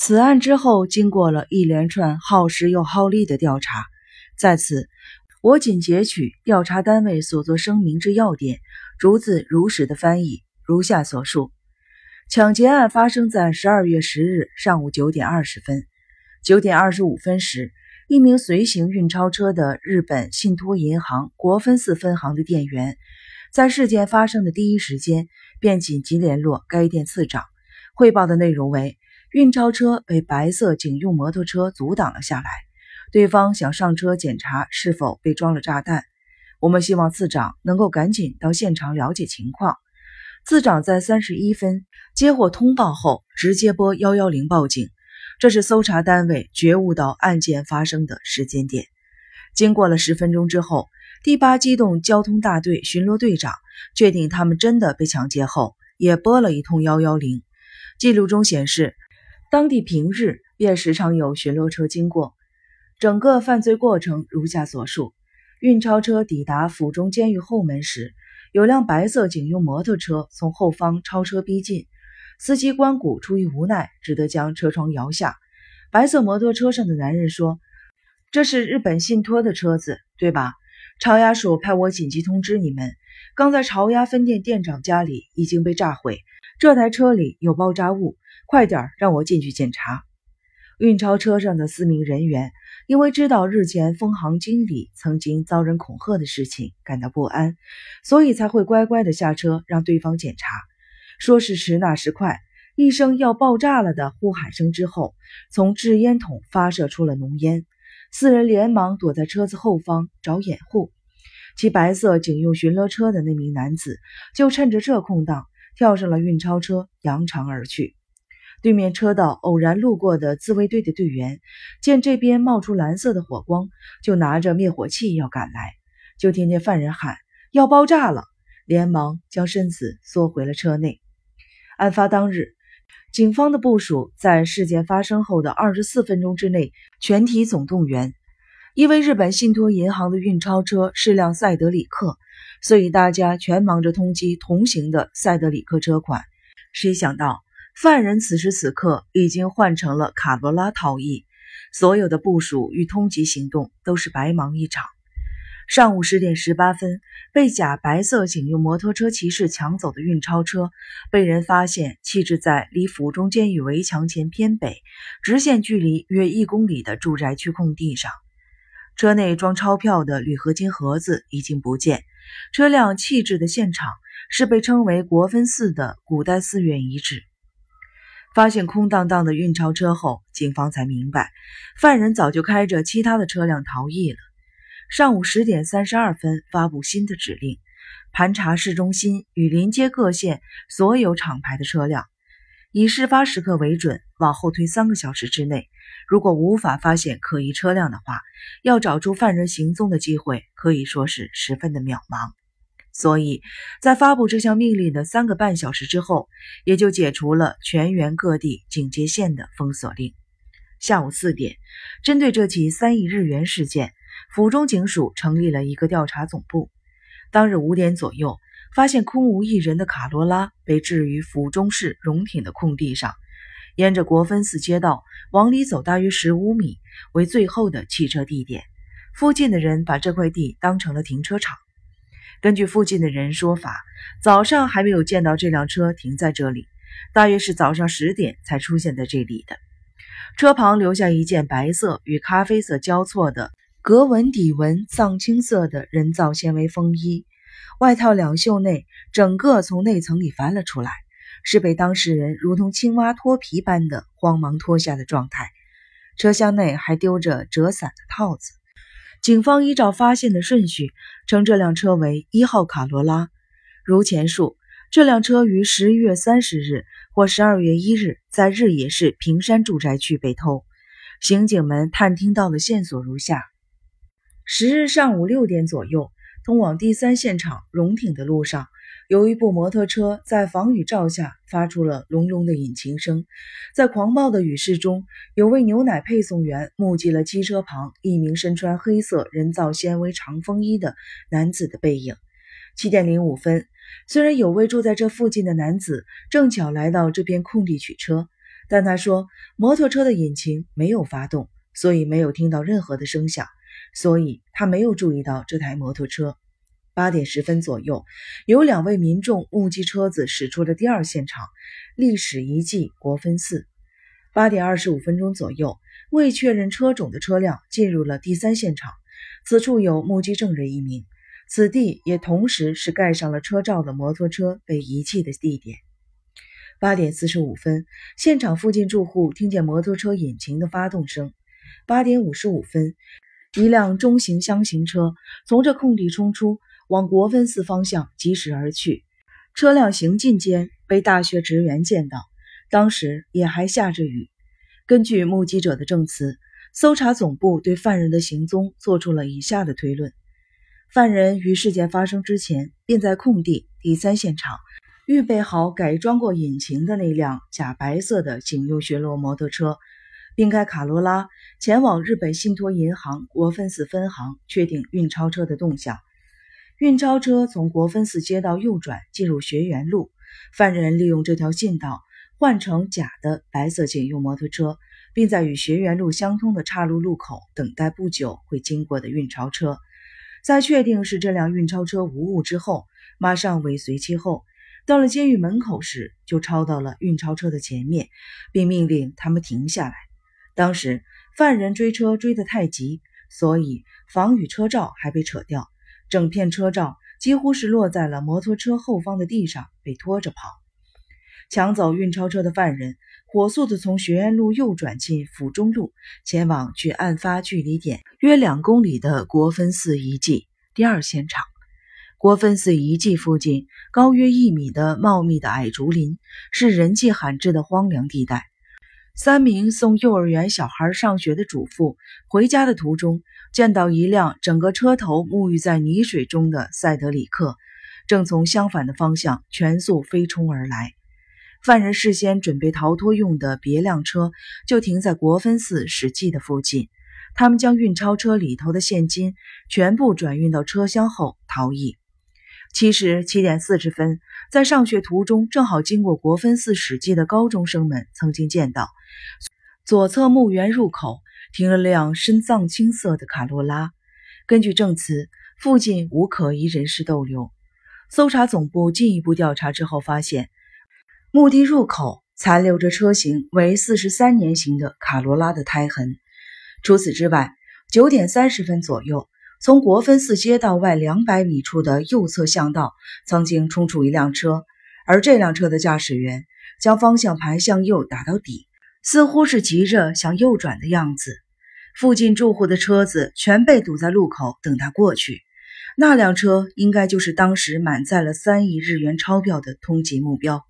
此案之后，经过了一连串耗时又耗力的调查，在此，我仅截取调查单位所作声明之要点，逐字如实的翻译，如下所述：抢劫案发生在十二月十日上午九点二十分，九点二十五分时，一名随行运钞车的日本信托银行国分寺分行的店员，在事件发生的第一时间便紧急联络该店次长，汇报的内容为。运钞车被白色警用摩托车阻挡了下来，对方想上车检查是否被装了炸弹。我们希望次长能够赶紧到现场了解情况。次长在三十一分接获通报后，直接拨幺幺零报警。这是搜查单位觉悟到案件发生的时间点。经过了十分钟之后，第八机动交通大队巡逻队长确定他们真的被抢劫后，也拨了一通幺幺零。记录中显示。当地平日便时常有巡逻车经过。整个犯罪过程如下所述：运钞车抵达府中监狱后门时，有辆白色警用摩托车从后方超车逼近，司机关谷出于无奈，只得将车窗摇下。白色摩托车上的男人说：“这是日本信托的车子，对吧？朝押署派我紧急通知你们，刚在朝押分店店长家里已经被炸毁，这台车里有爆炸物。”快点让我进去检查。运钞车上的四名人员因为知道日前分行经理曾经遭人恐吓的事情感到不安，所以才会乖乖的下车让对方检查。说时迟，那时快，一声要爆炸了的呼喊声之后，从制烟筒发射出了浓烟，四人连忙躲在车子后方找掩护。骑白色警用巡逻车的那名男子就趁着这空档跳上了运钞车，扬长而去。对面车道偶然路过的自卫队的队员，见这边冒出蓝色的火光，就拿着灭火器要赶来，就听见犯人喊要爆炸了，连忙将身子缩回了车内。案发当日，警方的部署在事件发生后的二十四分钟之内全体总动员，因为日本信托银行的运钞车是辆赛德里克，所以大家全忙着通缉同行的赛德里克车款。谁想到？犯人此时此刻已经换成了卡罗拉逃逸，所有的部署与通缉行动都是白忙一场。上午十点十八分，被假白色警用摩托车骑士抢走的运钞车被人发现，弃置在离府中监狱围墙前偏北、直线距离约一公里的住宅区空地上。车内装钞票的铝合金盒子已经不见，车辆弃置的现场是被称为国分寺的古代寺院遗址。发现空荡荡的运钞车后，警方才明白，犯人早就开着其他的车辆逃逸了。上午十点三十二分，发布新的指令，盘查市中心与临街各县所有厂牌的车辆，以事发时刻为准，往后推三个小时之内，如果无法发现可疑车辆的话，要找出犯人行踪的机会可以说是十分的渺茫。所以在发布这项命令的三个半小时之后，也就解除了全员各地警戒线的封锁令。下午四点，针对这起三亿日元事件，府中警署成立了一个调查总部。当日五点左右，发现空无一人的卡罗拉被置于府中市荣町的空地上，沿着国分寺街道往里走大约十五米为最后的汽车地点。附近的人把这块地当成了停车场。根据附近的人说法，早上还没有见到这辆车停在这里，大约是早上十点才出现在这里的。车旁留下一件白色与咖啡色交错的格纹底纹藏青色的人造纤维风衣，外套两袖内整个从内层里翻了出来，是被当事人如同青蛙脱皮般的慌忙脱下的状态。车厢内还丢着折伞的套子。警方依照发现的顺序称这辆车为一号卡罗拉。如前述，这辆车于十一月三十日或十二月一日在日野市平山住宅区被偷。刑警们探听到的线索如下：十日上午六点左右，通往第三现场荣町的路上。有一部摩托车在防雨罩下发出了隆隆的引擎声，在狂暴的雨势中，有位牛奶配送员目击了机车旁一名身穿黑色人造纤维长风衣的男子的背影。七点零五分，虽然有位住在这附近的男子正巧来到这片空地取车，但他说摩托车的引擎没有发动，所以没有听到任何的声响，所以他没有注意到这台摩托车。八点十分左右，有两位民众目击车子驶出了第二现场——历史遗迹国分寺。八点二十五分钟左右，未确认车种的车辆进入了第三现场，此处有目击证人一名。此地也同时是盖上了车罩的摩托车被遗弃的地点。八点四十五分，现场附近住户听见摩托车引擎的发动声。八点五十五分，一辆中型箱型车从这空地冲出。往国分寺方向疾驶而去，车辆行进间被大学职员见到，当时也还下着雨。根据目击者的证词，搜查总部对犯人的行踪做出了以下的推论：犯人于事件发生之前便在空地第三现场预备好改装过引擎的那辆假白色的警用巡逻摩托车，并开卡罗拉前往日本信托银行国分寺分行确定运钞车的动向。运钞车从国分寺街道右转进入学园路，犯人利用这条近道换成假的白色警用摩托车，并在与学园路相通的岔路路口等待不久会经过的运钞车。在确定是这辆运钞车无误之后，马上尾随其后。到了监狱门口时，就超到了运钞车的前面，并命令他们停下来。当时犯人追车追得太急，所以防雨车罩还被扯掉。整片车罩几乎是落在了摩托车后方的地上，被拖着跑。抢走运钞车的犯人火速地从学院路右转进府中路，前往距案发距离点约两公里的国分寺遗迹第二现场。国分寺遗迹附近高约一米的茂密的矮竹林，是人迹罕至的荒凉地带。三名送幼儿园小孩上学的主妇回家的途中，见到一辆整个车头沐浴在泥水中的赛德里克，正从相反的方向全速飞冲而来。犯人事先准备逃脱用的别辆车就停在国分寺史记的附近，他们将运钞车里头的现金全部转运到车厢后逃逸。其实七点四十分，在上学途中，正好经过国分寺史记的高中生们曾经见到，左侧墓园入口停了辆深藏青色的卡罗拉。根据证词，附近无可疑人士逗留。搜查总部进一步调查之后发现，墓地入口残留着车型为四十三年型的卡罗拉的胎痕。除此之外，九点三十分左右。从国分寺街道外两百米处的右侧巷道，曾经冲出一辆车，而这辆车的驾驶员将方向盘向右打到底，似乎是急着想右转的样子。附近住户的车子全被堵在路口等他过去。那辆车应该就是当时满载了三亿日元钞票的通缉目标。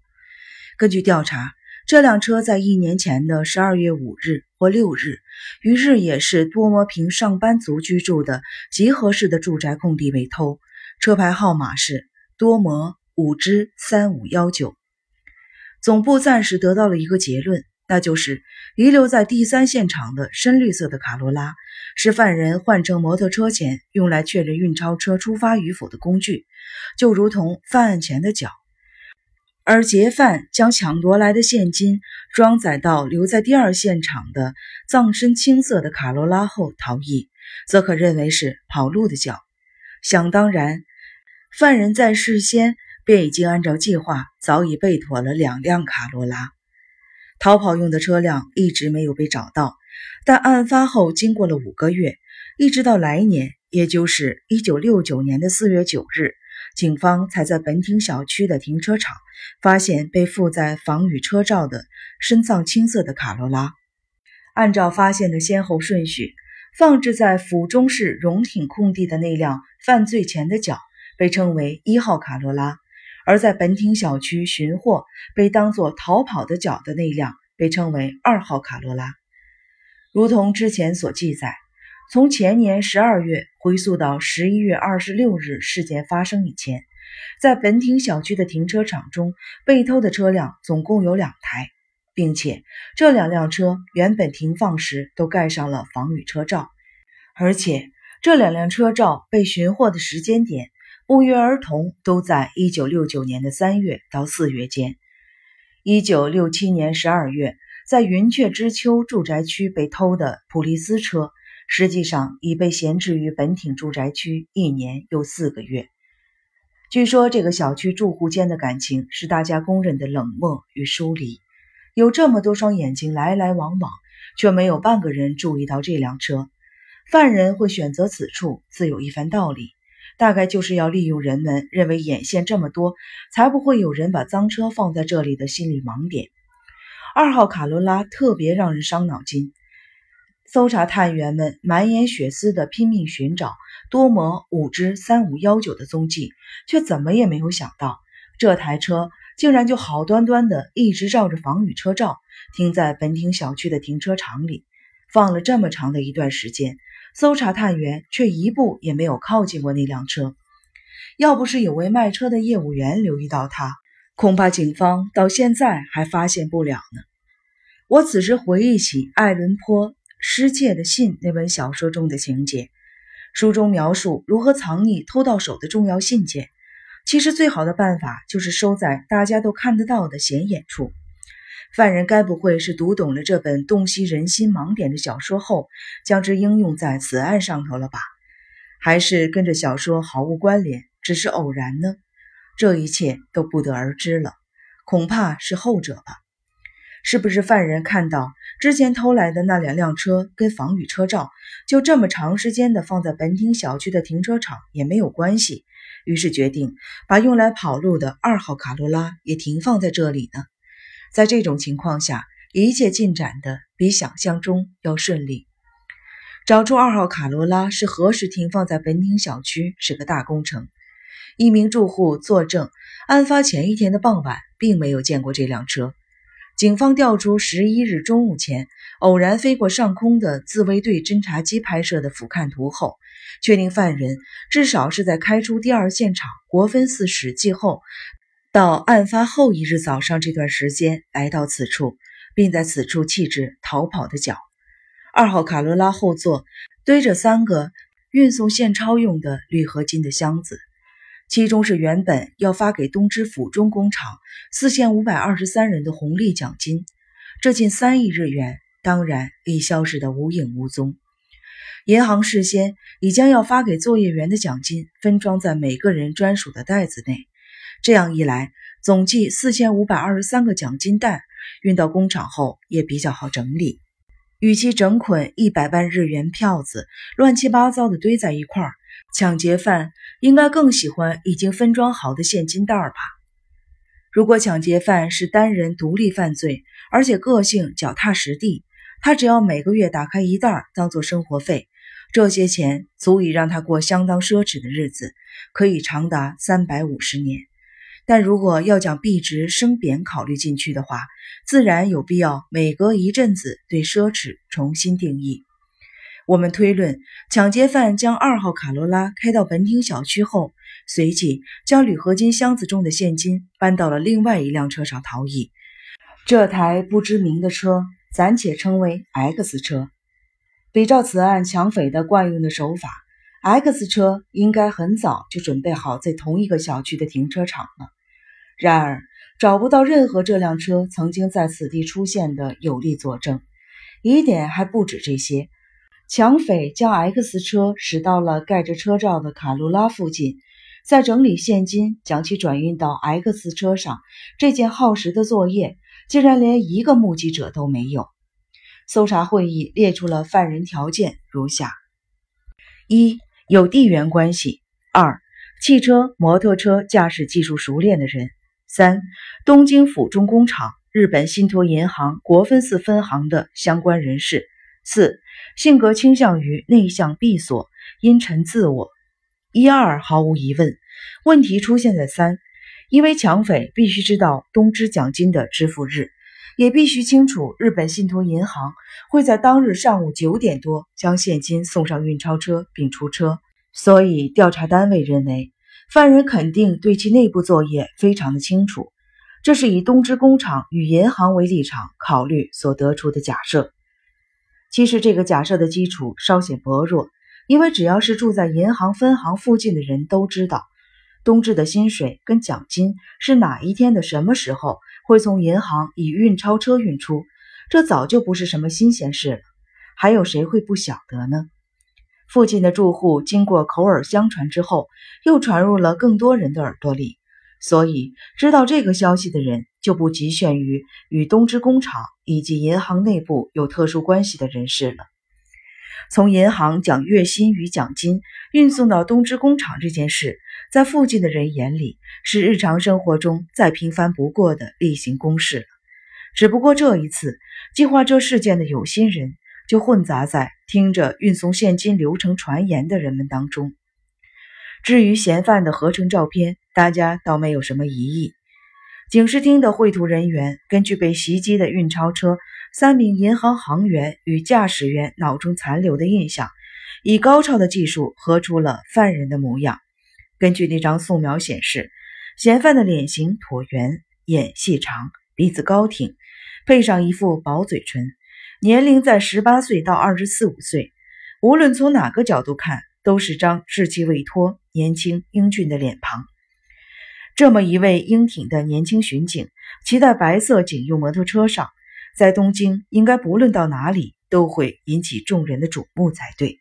根据调查。这辆车在一年前的十二月五日或六日，于日野市多摩坪上班族居住的集合式的住宅空地被偷，车牌号码是多摩五之三五幺九。总部暂时得到了一个结论，那就是遗留在第三现场的深绿色的卡罗拉是犯人换成摩托车前用来确认运钞车出发与否的工具，就如同犯案前的脚。而劫犯将抢夺来的现金装载到留在第二现场的藏深青色的卡罗拉后逃逸，则可认为是跑路的脚。想当然，犯人在事先便已经按照计划早已备妥了两辆卡罗拉。逃跑用的车辆一直没有被找到，但案发后经过了五个月，一直到来年，也就是一九六九年的四月九日。警方才在本町小区的停车场发现被附在防雨车罩的深藏青色的卡罗拉。按照发现的先后顺序，放置在府中市荣町空地的那辆犯罪前的脚被称为一号卡罗拉，而在本町小区寻获被当作逃跑的脚的那辆被称为二号卡罗拉。如同之前所记载。从前年十二月回溯到十一月二十六日事件发生以前，在本町小区的停车场中被偷的车辆总共有两台，并且这两辆车原本停放时都盖上了防雨车罩，而且这两辆车罩被寻获的时间点不约而同都在一九六九年的三月到四月间。一九六七年十二月，在云雀之丘住宅区被偷的普利斯车，实际上已被闲置于本町住宅区一年又四个月。据说这个小区住户间的感情是大家公认的冷漠与疏离。有这么多双眼睛来来往往，却没有半个人注意到这辆车。犯人会选择此处，自有一番道理。大概就是要利用人们认为眼线这么多，才不会有人把脏车放在这里的心理盲点。二号卡罗拉特别让人伤脑筋，搜查探员们满眼血丝的拼命寻找多摩五支三五幺九的踪迹，却怎么也没有想到，这台车竟然就好端端的一直照着防雨车照停在本町小区的停车场里，放了这么长的一段时间。搜查探员却一步也没有靠近过那辆车，要不是有位卖车的业务员留意到他，恐怕警方到现在还发现不了呢。我此时回忆起爱伦坡《失窃的信》那本小说中的情节，书中描述如何藏匿偷到手的重要信件。其实最好的办法就是收在大家都看得到的显眼处。犯人该不会是读懂了这本洞悉人心盲点的小说后，将之应用在此案上头了吧？还是跟着小说毫无关联，只是偶然呢？这一切都不得而知了，恐怕是后者吧？是不是犯人看到之前偷来的那两辆车跟防雨车照就这么长时间的放在本町小区的停车场也没有关系，于是决定把用来跑路的二号卡罗拉也停放在这里呢？在这种情况下，一切进展的比想象中要顺利。找出二号卡罗拉是何时停放在本町小区是个大工程。一名住户作证，案发前一天的傍晚，并没有见过这辆车。警方调出十一日中午前偶然飞过上空的自卫队侦察机拍摄的俯瞰图后，确定犯人至少是在开出第二现场国分寺史记后。到案发后一日早上这段时间来到此处，并在此处弃置逃跑的脚。二号卡罗拉后座堆着三个运送现钞用的铝合金的箱子，其中是原本要发给东芝府中工厂四千五百二十三人的红利奖金，这近三亿日元当然已消失得无影无踪。银行事先已将要发给作业员的奖金分装在每个人专属的袋子内。这样一来，总计四千五百二十三个奖金袋运到工厂后也比较好整理。与其整捆一百万日元票子乱七八糟的堆在一块儿，抢劫犯应该更喜欢已经分装好的现金袋吧？如果抢劫犯是单人独立犯罪，而且个性脚踏实地，他只要每个月打开一袋儿当做生活费，这些钱足以让他过相当奢侈的日子，可以长达三百五十年。但如果要将币值升贬考虑进去的话，自然有必要每隔一阵子对奢侈重新定义。我们推论，抢劫犯将二号卡罗拉开到本町小区后，随即将铝合金箱子中的现金搬到了另外一辆车上逃逸。这台不知名的车暂且称为 X 车。比照此案抢匪的惯用的手法，X 车应该很早就准备好在同一个小区的停车场了。然而，找不到任何这辆车曾经在此地出现的有力佐证。疑点还不止这些，抢匪将 X 车驶到了盖着车罩的卡罗拉附近，在整理现金，将其转运到 X 车上。这件耗时的作业，竟然连一个目击者都没有。搜查会议列出了犯人条件如下：一、有地缘关系；二、汽车、摩托车驾驶技术熟练的人。三、东京府中工厂、日本信托银行国分寺分行的相关人士。四、性格倾向于内向闭锁、阴沉自我。一二毫无疑问，问题出现在三，因为抢匪必须知道东芝奖金的支付日，也必须清楚日本信托银行会在当日上午九点多将现金送上运钞车并出车，所以调查单位认为。犯人肯定对其内部作业非常的清楚，这是以东芝工厂与银行为立场考虑所得出的假设。其实这个假设的基础稍显薄弱，因为只要是住在银行分行附近的人都知道，东芝的薪水跟奖金是哪一天的什么时候会从银行以运钞车运出，这早就不是什么新鲜事了，还有谁会不晓得呢？附近的住户经过口耳相传之后，又传入了更多人的耳朵里，所以知道这个消息的人就不局限于与东芝工厂以及银行内部有特殊关系的人士了。从银行将月薪与奖金运送到东芝工厂这件事，在附近的人眼里是日常生活中再平凡不过的例行公事了。只不过这一次，计划这事件的有心人。就混杂在听着运送现金流程传言的人们当中。至于嫌犯的合成照片，大家倒没有什么疑义。警视厅的绘图人员根据被袭击的运钞车、三名银行行员与驾驶员脑中残留的印象，以高超的技术合出了犯人的模样。根据那张素描显示，嫌犯的脸型椭圆，眼细长，鼻子高挺，配上一副薄嘴唇。年龄在十八岁到二十四五岁，无论从哪个角度看，都是张稚气未脱、年轻英俊的脸庞。这么一位英挺的年轻巡警，骑在白色警用摩托车上，在东京应该不论到哪里都会引起众人的瞩目才对。